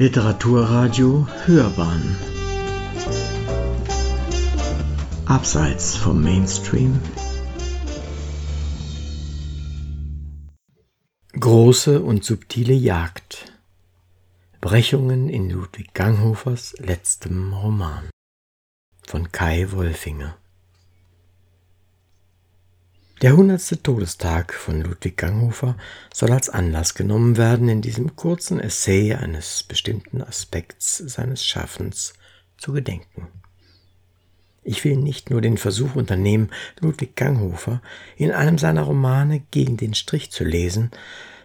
Literaturradio Hörbahn. Abseits vom Mainstream. Große und subtile Jagd. Brechungen in Ludwig Ganghofers letztem Roman von Kai Wolfinger der hundertste Todestag von Ludwig Ganghofer soll als Anlass genommen werden, in diesem kurzen Essay eines bestimmten Aspekts seines Schaffens zu gedenken. Ich will nicht nur den Versuch unternehmen, Ludwig Ganghofer in einem seiner Romane gegen den Strich zu lesen,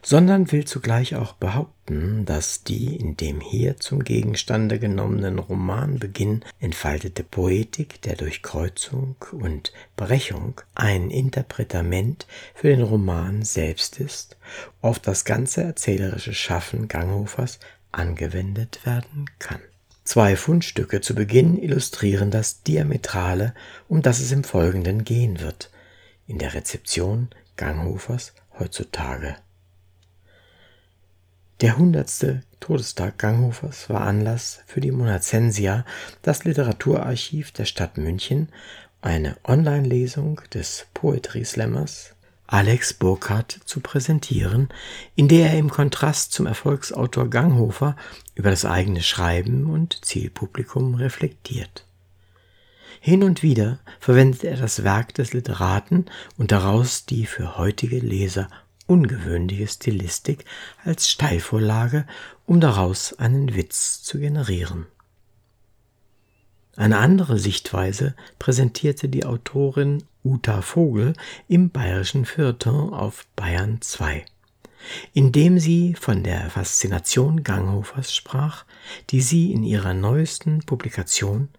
sondern will zugleich auch behaupten, dass die in dem hier zum Gegenstande genommenen Romanbeginn entfaltete Poetik der Durchkreuzung und Brechung ein Interpretament für den Roman selbst ist, auf das ganze erzählerische Schaffen Ganghofers angewendet werden kann. Zwei Fundstücke zu Beginn illustrieren das Diametrale, um das es im Folgenden gehen wird, in der Rezeption Ganghofers heutzutage. Der hundertste Todestag Ganghofers war Anlass für die Monazensia, das Literaturarchiv der Stadt München, eine Online-Lesung des Poetry Slammers Alex Burkhardt zu präsentieren, in der er im Kontrast zum Erfolgsautor Ganghofer über das eigene Schreiben und Zielpublikum reflektiert. Hin und wieder verwendet er das Werk des Literaten und daraus die für heutige Leser ungewöhnliche Stilistik als Steilvorlage, um daraus einen Witz zu generieren. Eine andere Sichtweise präsentierte die Autorin Uta Vogel im bayerischen Feuilleton auf Bayern 2, indem sie von der Faszination Ganghofers sprach, die sie in ihrer neuesten Publikation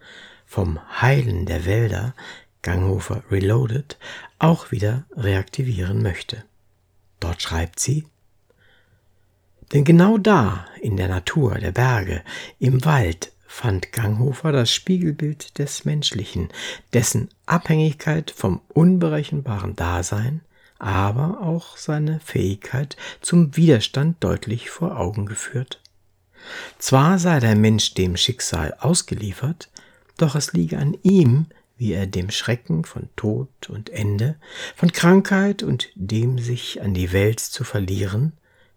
vom Heilen der Wälder Ganghofer Reloaded auch wieder reaktivieren möchte. Dort schreibt sie, denn genau da, in der Natur, der Berge, im Wald, fand Ganghofer das Spiegelbild des Menschlichen, dessen Abhängigkeit vom unberechenbaren Dasein, aber auch seine Fähigkeit zum Widerstand deutlich vor Augen geführt. Zwar sei der Mensch dem Schicksal ausgeliefert, doch es liege an ihm, wie er dem Schrecken von Tod und Ende, von Krankheit und dem sich an die Welt zu verlieren,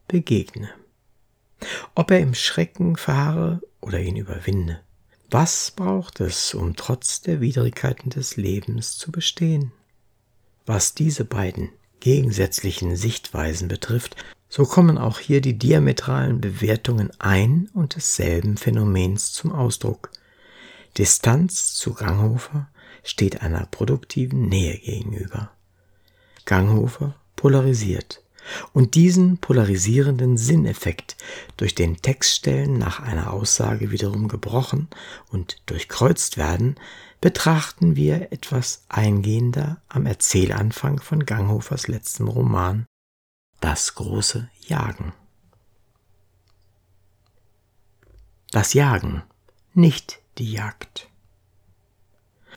begegne. Ob er im Schrecken fahre oder ihn überwinde. Was braucht es, um trotz der Widrigkeiten des Lebens zu bestehen? Was diese beiden gegensätzlichen Sichtweisen betrifft, so kommen auch hier die diametralen Bewertungen ein und desselben Phänomens zum Ausdruck. Distanz zu Ganghofer steht einer produktiven Nähe gegenüber. Ganghofer polarisiert und diesen polarisierenden Sinneffekt durch den Textstellen nach einer Aussage wiederum gebrochen und durchkreuzt werden, betrachten wir etwas eingehender am Erzählanfang von Ganghofers letztem Roman Das große Jagen. Das Jagen, nicht die Jagd.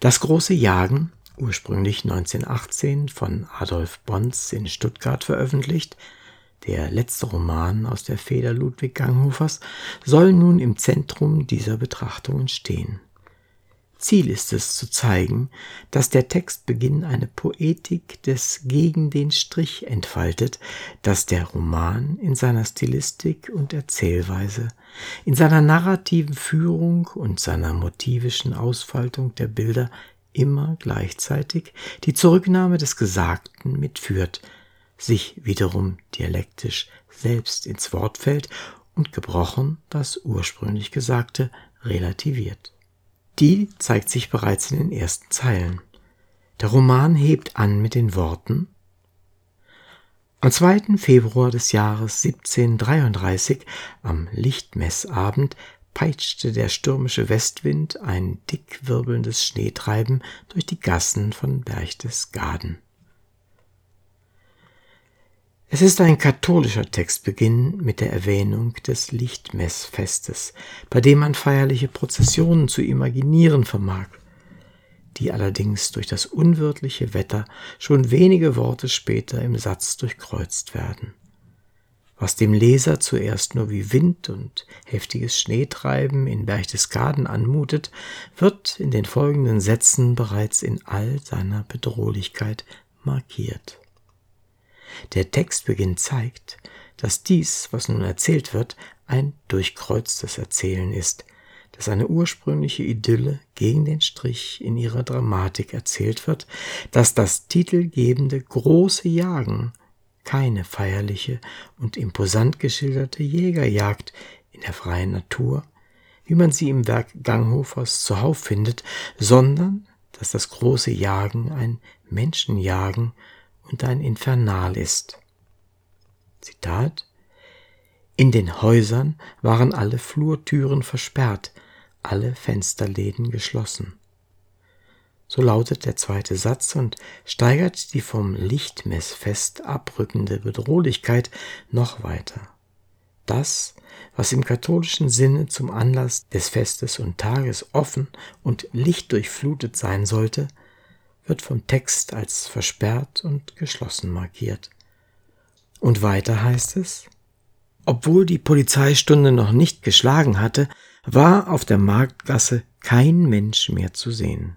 Das große Jagen, ursprünglich 1918 von Adolf Bons in Stuttgart veröffentlicht, der letzte Roman aus der Feder Ludwig Ganghofers, soll nun im Zentrum dieser Betrachtungen stehen. Ziel ist es zu zeigen, dass der Textbeginn eine Poetik des gegen den Strich entfaltet, dass der Roman in seiner Stilistik und Erzählweise, in seiner narrativen Führung und seiner motivischen Ausfaltung der Bilder immer gleichzeitig die Zurücknahme des Gesagten mitführt, sich wiederum dialektisch selbst ins Wort fällt und gebrochen das ursprünglich Gesagte relativiert. Die zeigt sich bereits in den ersten Zeilen. Der Roman hebt an mit den Worten Am 2. Februar des Jahres 1733, am Lichtmessabend, peitschte der stürmische Westwind ein dick wirbelndes Schneetreiben durch die Gassen von Berchtesgaden. Es ist ein katholischer Textbeginn mit der Erwähnung des Lichtmessfestes, bei dem man feierliche Prozessionen zu imaginieren vermag, die allerdings durch das unwirtliche Wetter schon wenige Worte später im Satz durchkreuzt werden. was dem Leser zuerst nur wie Wind und heftiges Schneetreiben in Berchtesgaden anmutet, wird in den folgenden Sätzen bereits in all seiner Bedrohlichkeit markiert. Der Textbeginn zeigt, dass dies, was nun erzählt wird, ein durchkreuztes Erzählen ist, dass eine ursprüngliche Idylle gegen den Strich in ihrer Dramatik erzählt wird, dass das titelgebende große Jagen keine feierliche und imposant geschilderte Jägerjagd in der freien Natur, wie man sie im Werk Ganghofers zuhauf findet, sondern dass das große Jagen ein Menschenjagen und ein Infernal ist. Zitat In den Häusern waren alle Flurtüren versperrt, alle Fensterläden geschlossen. So lautet der zweite Satz und steigert die vom Lichtmessfest abrückende Bedrohlichkeit noch weiter. Das, was im katholischen Sinne zum Anlass des Festes und Tages offen und lichtdurchflutet sein sollte, wird vom Text als versperrt und geschlossen markiert. Und weiter heißt es, obwohl die Polizeistunde noch nicht geschlagen hatte, war auf der Marktgasse kein Mensch mehr zu sehen.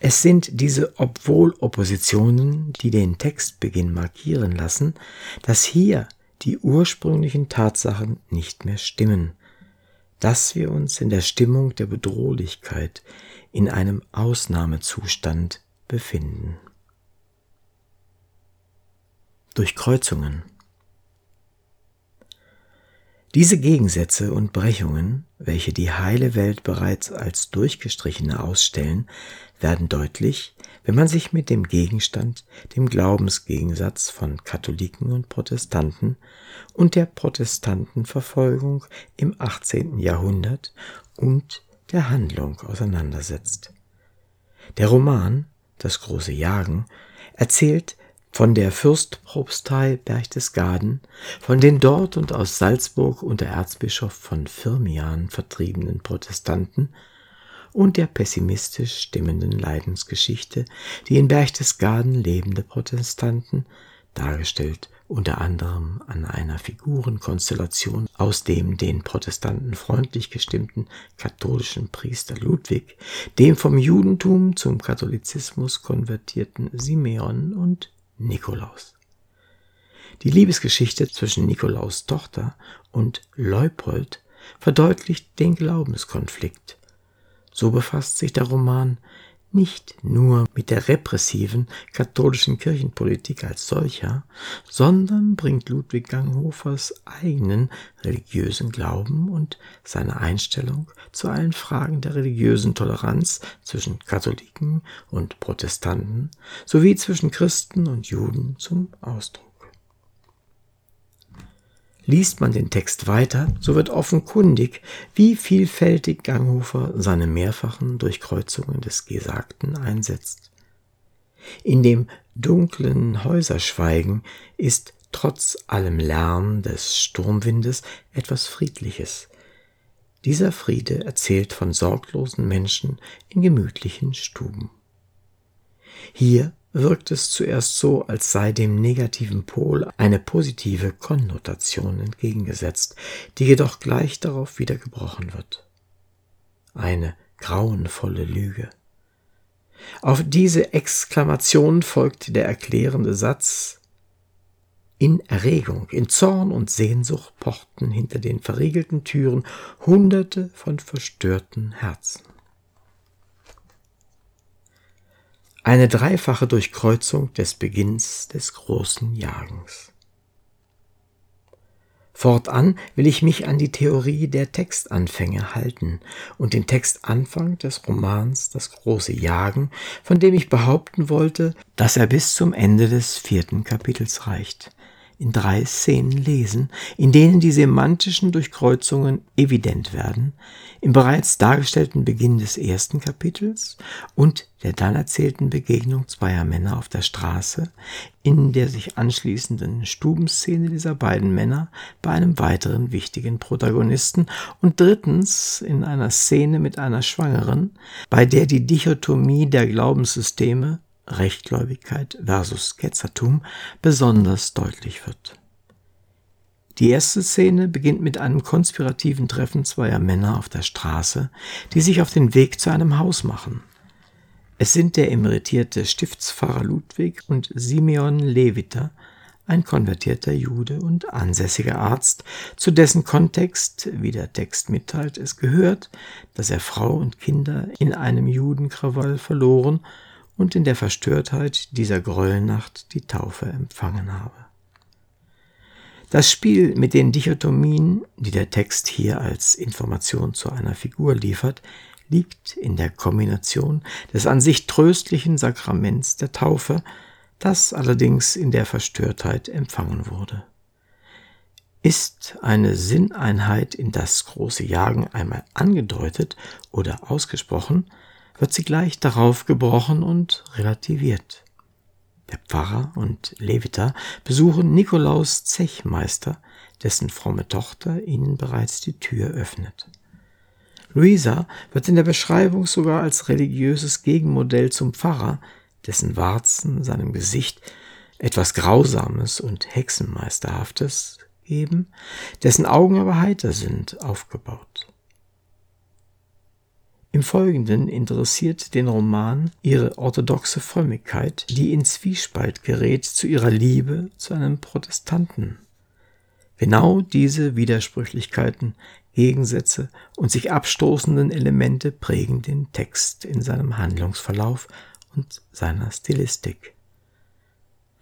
Es sind diese Obwohl-Oppositionen, die den Textbeginn markieren lassen, dass hier die ursprünglichen Tatsachen nicht mehr stimmen, dass wir uns in der Stimmung der Bedrohlichkeit, in einem Ausnahmezustand befinden. Durchkreuzungen diese Gegensätze und Brechungen, welche die heile Welt bereits als durchgestrichene ausstellen, werden deutlich, wenn man sich mit dem Gegenstand, dem Glaubensgegensatz von Katholiken und Protestanten und der Protestantenverfolgung im 18. Jahrhundert und der Handlung auseinandersetzt. Der Roman Das große Jagen erzählt von der Fürstpropstei Berchtesgaden, von den dort und aus Salzburg unter Erzbischof von Firmian vertriebenen Protestanten und der pessimistisch stimmenden Leidensgeschichte, die in Berchtesgaden lebende Protestanten, dargestellt unter anderem an einer Figurenkonstellation aus dem den Protestanten freundlich gestimmten katholischen Priester Ludwig, dem vom Judentum zum Katholizismus konvertierten Simeon und Nikolaus. Die Liebesgeschichte zwischen Nikolaus Tochter und Leupold verdeutlicht den Glaubenskonflikt. So befasst sich der Roman nicht nur mit der repressiven katholischen Kirchenpolitik als solcher, sondern bringt Ludwig Ganghofers eigenen religiösen Glauben und seine Einstellung zu allen Fragen der religiösen Toleranz zwischen Katholiken und Protestanten sowie zwischen Christen und Juden zum Ausdruck. Liest man den Text weiter, so wird offenkundig, wie vielfältig Ganghofer seine mehrfachen Durchkreuzungen des Gesagten einsetzt. In dem dunklen Häuserschweigen ist trotz allem Lärm des Sturmwindes etwas Friedliches. Dieser Friede erzählt von sorglosen Menschen in gemütlichen Stuben. Hier wirkt es zuerst so, als sei dem negativen Pol eine positive Konnotation entgegengesetzt, die jedoch gleich darauf wieder gebrochen wird. Eine grauenvolle Lüge. Auf diese Exklamation folgt der erklärende Satz In Erregung, in Zorn und Sehnsucht pochten hinter den verriegelten Türen Hunderte von verstörten Herzen. Eine dreifache Durchkreuzung des Beginns des großen Jagens. Fortan will ich mich an die Theorie der Textanfänge halten und den Textanfang des Romans Das große Jagen, von dem ich behaupten wollte, dass er bis zum Ende des vierten Kapitels reicht in drei Szenen lesen, in denen die semantischen Durchkreuzungen evident werden, im bereits dargestellten Beginn des ersten Kapitels und der dann erzählten Begegnung zweier Männer auf der Straße, in der sich anschließenden Stubenszene dieser beiden Männer bei einem weiteren wichtigen Protagonisten und drittens in einer Szene mit einer Schwangeren, bei der die Dichotomie der Glaubenssysteme Rechtgläubigkeit versus Ketzertum besonders deutlich wird. Die erste Szene beginnt mit einem konspirativen Treffen zweier Männer auf der Straße, die sich auf den Weg zu einem Haus machen. Es sind der emeritierte Stiftspfarrer Ludwig und Simeon Leviter, ein konvertierter Jude und ansässiger Arzt, zu dessen Kontext, wie der Text mitteilt, es gehört, dass er Frau und Kinder in einem Judenkrawall verloren und in der Verstörtheit dieser Gräuelnacht die Taufe empfangen habe. Das Spiel mit den Dichotomien, die der Text hier als Information zu einer Figur liefert, liegt in der Kombination des an sich tröstlichen Sakraments der Taufe, das allerdings in der Verstörtheit empfangen wurde. Ist eine Sinneinheit in das große Jagen einmal angedeutet oder ausgesprochen, wird sie gleich darauf gebrochen und relativiert. Der Pfarrer und Leviter besuchen Nikolaus Zechmeister, dessen fromme Tochter ihnen bereits die Tür öffnet. Luisa wird in der Beschreibung sogar als religiöses Gegenmodell zum Pfarrer, dessen Warzen seinem Gesicht etwas Grausames und Hexenmeisterhaftes geben, dessen Augen aber heiter sind, aufgebaut. Im Folgenden interessiert den Roman ihre orthodoxe Frömmigkeit, die in Zwiespalt gerät zu ihrer Liebe zu einem Protestanten. Genau diese Widersprüchlichkeiten Gegensätze und sich abstoßenden Elemente prägen den Text in seinem Handlungsverlauf und seiner Stilistik.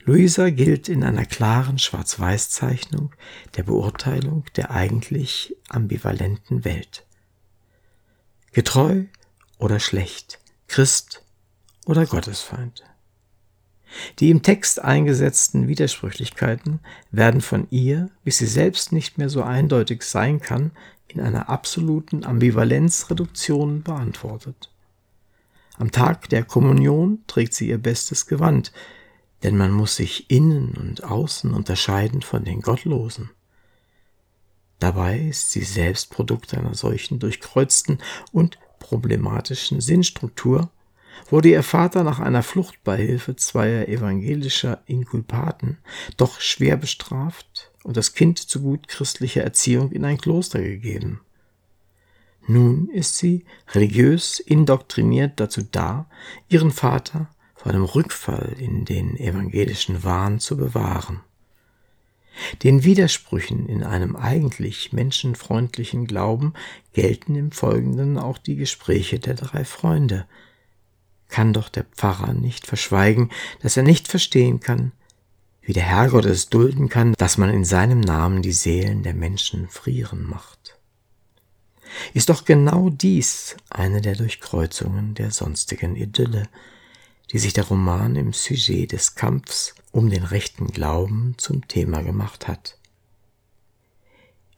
Luisa gilt in einer klaren Schwarz-Weiß-Zeichnung der Beurteilung der eigentlich ambivalenten Welt. Getreu oder schlecht, Christ oder Gottesfeind. Die im Text eingesetzten Widersprüchlichkeiten werden von ihr, bis sie selbst nicht mehr so eindeutig sein kann, in einer absoluten Ambivalenzreduktion beantwortet. Am Tag der Kommunion trägt sie ihr bestes Gewand, denn man muss sich innen und außen unterscheiden von den Gottlosen. Dabei ist sie selbst Produkt einer solchen durchkreuzten und problematischen Sinnstruktur, wurde ihr Vater nach einer Fluchtbeihilfe zweier evangelischer Inkulpaten doch schwer bestraft und das Kind zu gut christlicher Erziehung in ein Kloster gegeben. Nun ist sie religiös indoktriniert dazu da, ihren Vater vor einem Rückfall in den evangelischen Wahn zu bewahren. Den Widersprüchen in einem eigentlich menschenfreundlichen Glauben gelten im Folgenden auch die Gespräche der drei Freunde, kann doch der Pfarrer nicht verschweigen, dass er nicht verstehen kann, wie der Herrgott es dulden kann, dass man in seinem Namen die Seelen der Menschen frieren macht. Ist doch genau dies eine der Durchkreuzungen der sonstigen Idylle, die sich der Roman im Sujet des Kampfs um den rechten Glauben zum Thema gemacht hat.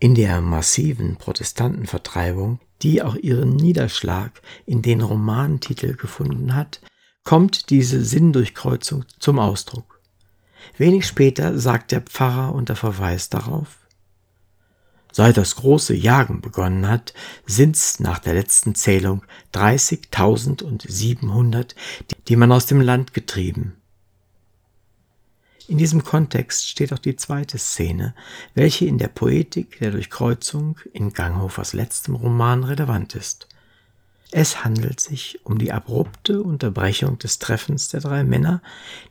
In der massiven Protestantenvertreibung die auch ihren Niederschlag in den Romantitel gefunden hat, kommt diese Sinndurchkreuzung zum Ausdruck. Wenig später sagt der Pfarrer unter Verweis darauf, Seit das große Jagen begonnen hat, sind's nach der letzten Zählung 30.700, die man aus dem Land getrieben. In diesem Kontext steht auch die zweite Szene, welche in der Poetik der Durchkreuzung in Ganghofers letztem Roman relevant ist. Es handelt sich um die abrupte Unterbrechung des Treffens der drei Männer,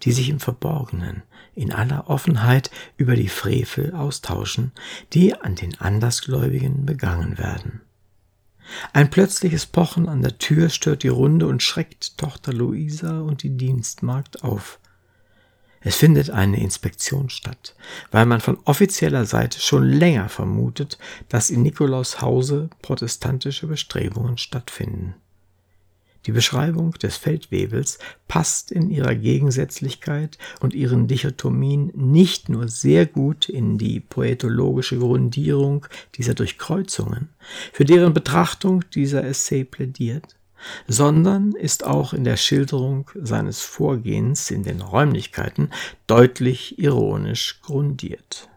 die sich im Verborgenen, in aller Offenheit über die Frevel austauschen, die an den Andersgläubigen begangen werden. Ein plötzliches Pochen an der Tür stört die Runde und schreckt Tochter Luisa und die Dienstmagd auf. Es findet eine Inspektion statt, weil man von offizieller Seite schon länger vermutet, dass in Nikolaus Hause protestantische Bestrebungen stattfinden. Die Beschreibung des Feldwebels passt in ihrer Gegensätzlichkeit und ihren Dichotomien nicht nur sehr gut in die poetologische Grundierung dieser Durchkreuzungen, für deren Betrachtung dieser Essay plädiert, sondern ist auch in der Schilderung seines Vorgehens in den Räumlichkeiten deutlich ironisch grundiert.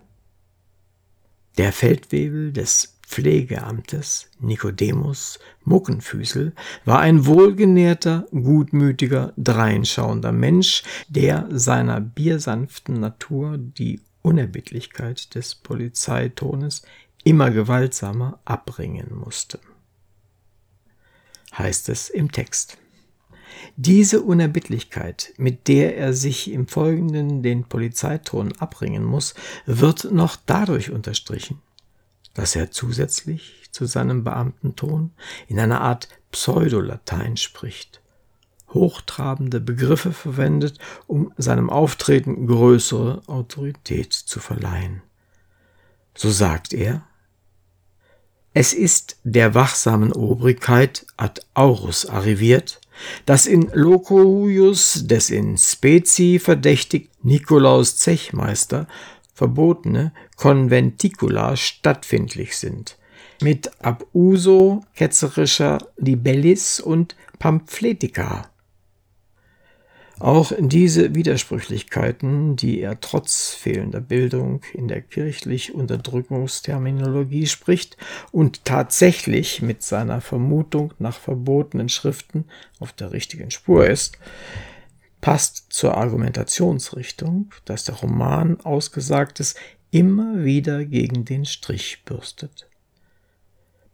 Der Feldwebel des Pflegeamtes, Nikodemus Muckenfüßel, war ein wohlgenährter, gutmütiger, dreinschauender Mensch, der seiner biersanften Natur die Unerbittlichkeit des Polizeitones immer gewaltsamer abbringen musste. Heißt es im Text. Diese Unerbittlichkeit, mit der er sich im Folgenden den Polizeiton abbringen muss, wird noch dadurch unterstrichen, dass er zusätzlich zu seinem Beamtenton in einer Art Pseudolatein spricht, hochtrabende Begriffe verwendet, um seinem Auftreten größere Autorität zu verleihen. So sagt er, es ist der wachsamen Obrigkeit ad aurus arriviert, dass in loco huius des in specie verdächtig Nikolaus Zechmeister verbotene Conventicula stattfindlich sind, mit abuso ketzerischer Libellis und Pamphletiker auch diese Widersprüchlichkeiten, die er trotz fehlender Bildung in der kirchlich Unterdrückungsterminologie spricht und tatsächlich mit seiner Vermutung nach verbotenen Schriften auf der richtigen Spur ist, passt zur Argumentationsrichtung, dass der Roman Ausgesagtes immer wieder gegen den Strich bürstet.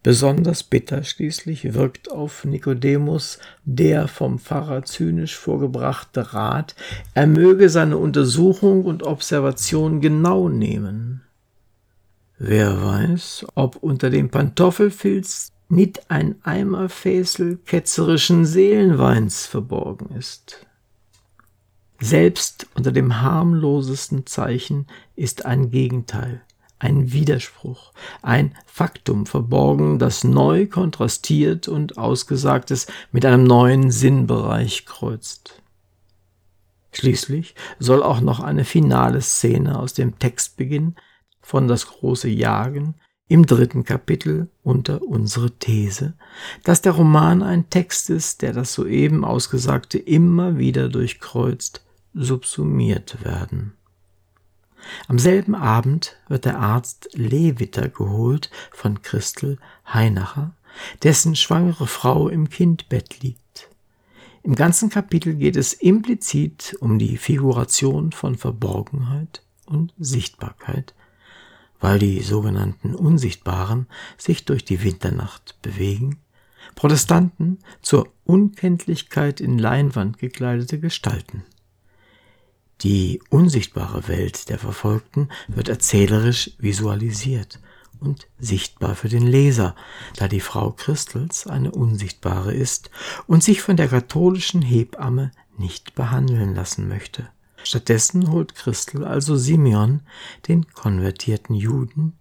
Besonders bitter schließlich wirkt auf Nikodemus der vom Pfarrer zynisch vorgebrachte Rat, er möge seine Untersuchung und Observation genau nehmen. Wer weiß, ob unter dem Pantoffelfilz nicht ein Eimerfäsel ketzerischen Seelenweins verborgen ist. Selbst unter dem harmlosesten Zeichen ist ein Gegenteil ein Widerspruch, ein Faktum verborgen, das neu kontrastiert und Ausgesagtes mit einem neuen Sinnbereich kreuzt. Schließlich soll auch noch eine finale Szene aus dem Textbeginn von das große Jagen im dritten Kapitel unter unsere These, dass der Roman ein Text ist, der das soeben Ausgesagte immer wieder durchkreuzt, subsumiert werden. Am selben Abend wird der Arzt Lewitter geholt von Christel Heinacher, dessen schwangere Frau im Kindbett liegt. Im ganzen Kapitel geht es implizit um die Figuration von Verborgenheit und Sichtbarkeit, weil die sogenannten Unsichtbaren sich durch die Winternacht bewegen, Protestanten zur Unkenntlichkeit in Leinwand gekleidete Gestalten. Die unsichtbare Welt der Verfolgten wird erzählerisch visualisiert und sichtbar für den Leser, da die Frau Christels eine unsichtbare ist und sich von der katholischen Hebamme nicht behandeln lassen möchte. Stattdessen holt Christel also Simeon, den konvertierten Juden,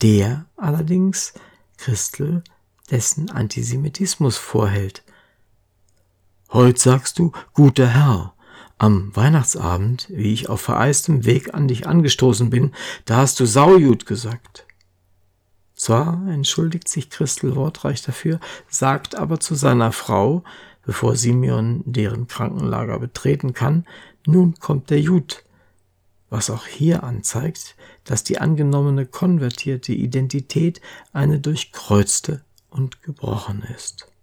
der allerdings Christel dessen Antisemitismus vorhält. Heut sagst du, guter Herr, am Weihnachtsabend, wie ich auf vereistem Weg an dich angestoßen bin, da hast du Saujud gesagt. Zwar entschuldigt sich Christel wortreich dafür, sagt aber zu seiner Frau, bevor Simeon deren Krankenlager betreten kann, nun kommt der Jud, was auch hier anzeigt, dass die angenommene konvertierte Identität eine durchkreuzte und gebrochen ist.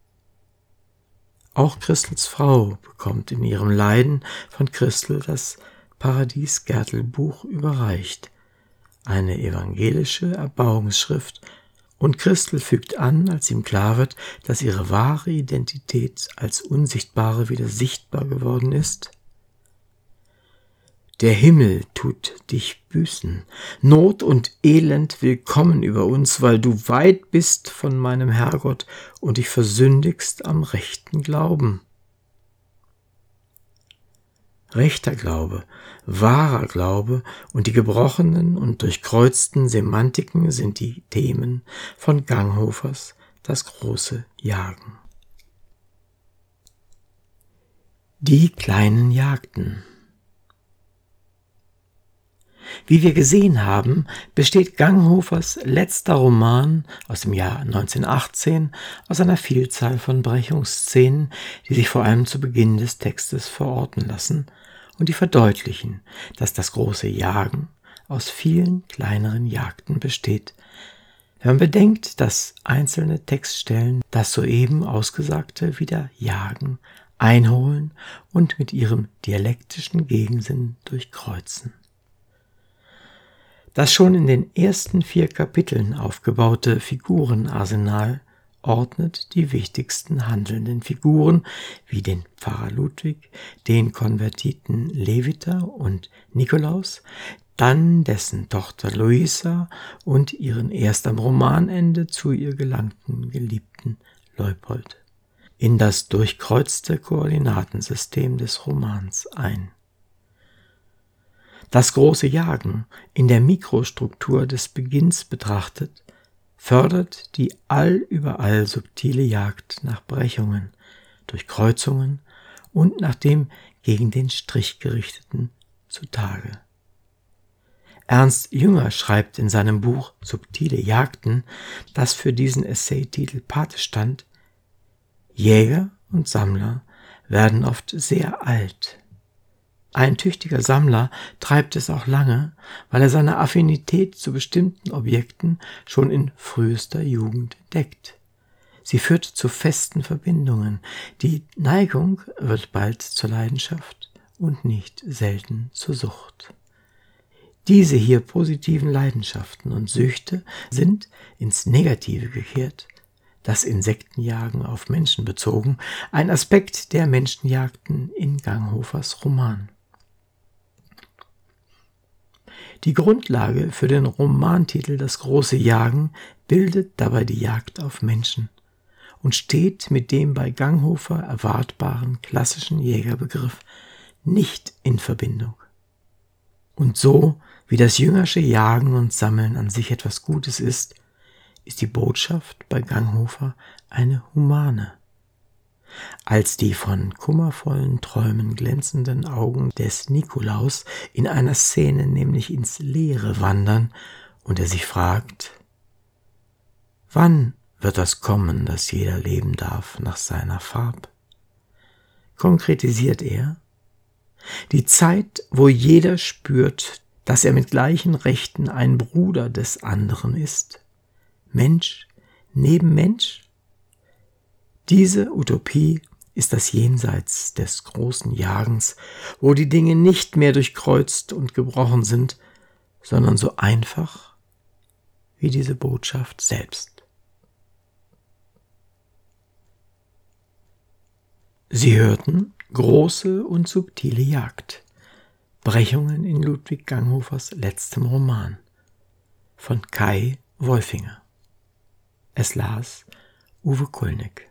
Auch Christels Frau bekommt in ihrem Leiden von Christel das Paradies-Gärtel-Buch überreicht, eine evangelische Erbauungsschrift, und Christel fügt an, als ihm klar wird, dass ihre wahre Identität als Unsichtbare wieder sichtbar geworden ist, der Himmel tut dich büßen. Not und Elend will kommen über uns, weil du weit bist von meinem Herrgott und dich versündigst am rechten Glauben. Rechter Glaube, wahrer Glaube und die gebrochenen und durchkreuzten Semantiken sind die Themen von Ganghofers Das große Jagen. Die kleinen Jagden wie wir gesehen haben, besteht Ganghofers letzter Roman aus dem Jahr 1918 aus einer Vielzahl von Brechungsszenen, die sich vor allem zu Beginn des Textes verorten lassen und die verdeutlichen, dass das große Jagen aus vielen kleineren Jagden besteht, Wenn man bedenkt, dass einzelne Textstellen das soeben Ausgesagte wieder jagen, einholen und mit ihrem dialektischen Gegensinn durchkreuzen. Das schon in den ersten vier Kapiteln aufgebaute Figurenarsenal ordnet die wichtigsten handelnden Figuren wie den Pfarrer Ludwig, den Konvertiten Levita und Nikolaus, dann dessen Tochter Luisa und ihren erst am Romanende zu ihr gelangten Geliebten Leupold in das durchkreuzte Koordinatensystem des Romans ein. Das große Jagen in der Mikrostruktur des Beginns betrachtet, fördert die allüberall subtile Jagd nach Brechungen, Durchkreuzungen und nach dem gegen den Strich gerichteten zutage. Ernst Jünger schreibt in seinem Buch Subtile Jagden, das für diesen Essaytitel Pate stand, Jäger und Sammler werden oft sehr alt. Ein tüchtiger Sammler treibt es auch lange, weil er seine Affinität zu bestimmten Objekten schon in frühester Jugend entdeckt. Sie führt zu festen Verbindungen. Die Neigung wird bald zur Leidenschaft und nicht selten zur Sucht. Diese hier positiven Leidenschaften und Süchte sind ins Negative gekehrt, das Insektenjagen auf Menschen bezogen, ein Aspekt der Menschenjagden in Ganghofers Roman. Die Grundlage für den Romantitel Das große Jagen bildet dabei die Jagd auf Menschen und steht mit dem bei Ganghofer erwartbaren klassischen Jägerbegriff nicht in Verbindung. Und so wie das jüngersche Jagen und Sammeln an sich etwas Gutes ist, ist die Botschaft bei Ganghofer eine humane. Als die von kummervollen Träumen glänzenden Augen des Nikolaus in einer Szene nämlich ins Leere wandern und er sich fragt, wann wird das kommen, dass jeder leben darf nach seiner Farb? Konkretisiert er, die Zeit, wo jeder spürt, dass er mit gleichen Rechten ein Bruder des anderen ist. Mensch neben Mensch? Diese Utopie ist das Jenseits des großen Jagens, wo die Dinge nicht mehr durchkreuzt und gebrochen sind, sondern so einfach wie diese Botschaft selbst. Sie hörten große und subtile Jagd Brechungen in Ludwig Ganghofers letztem Roman von Kai Wolfinger. Es las Uwe Kulnig.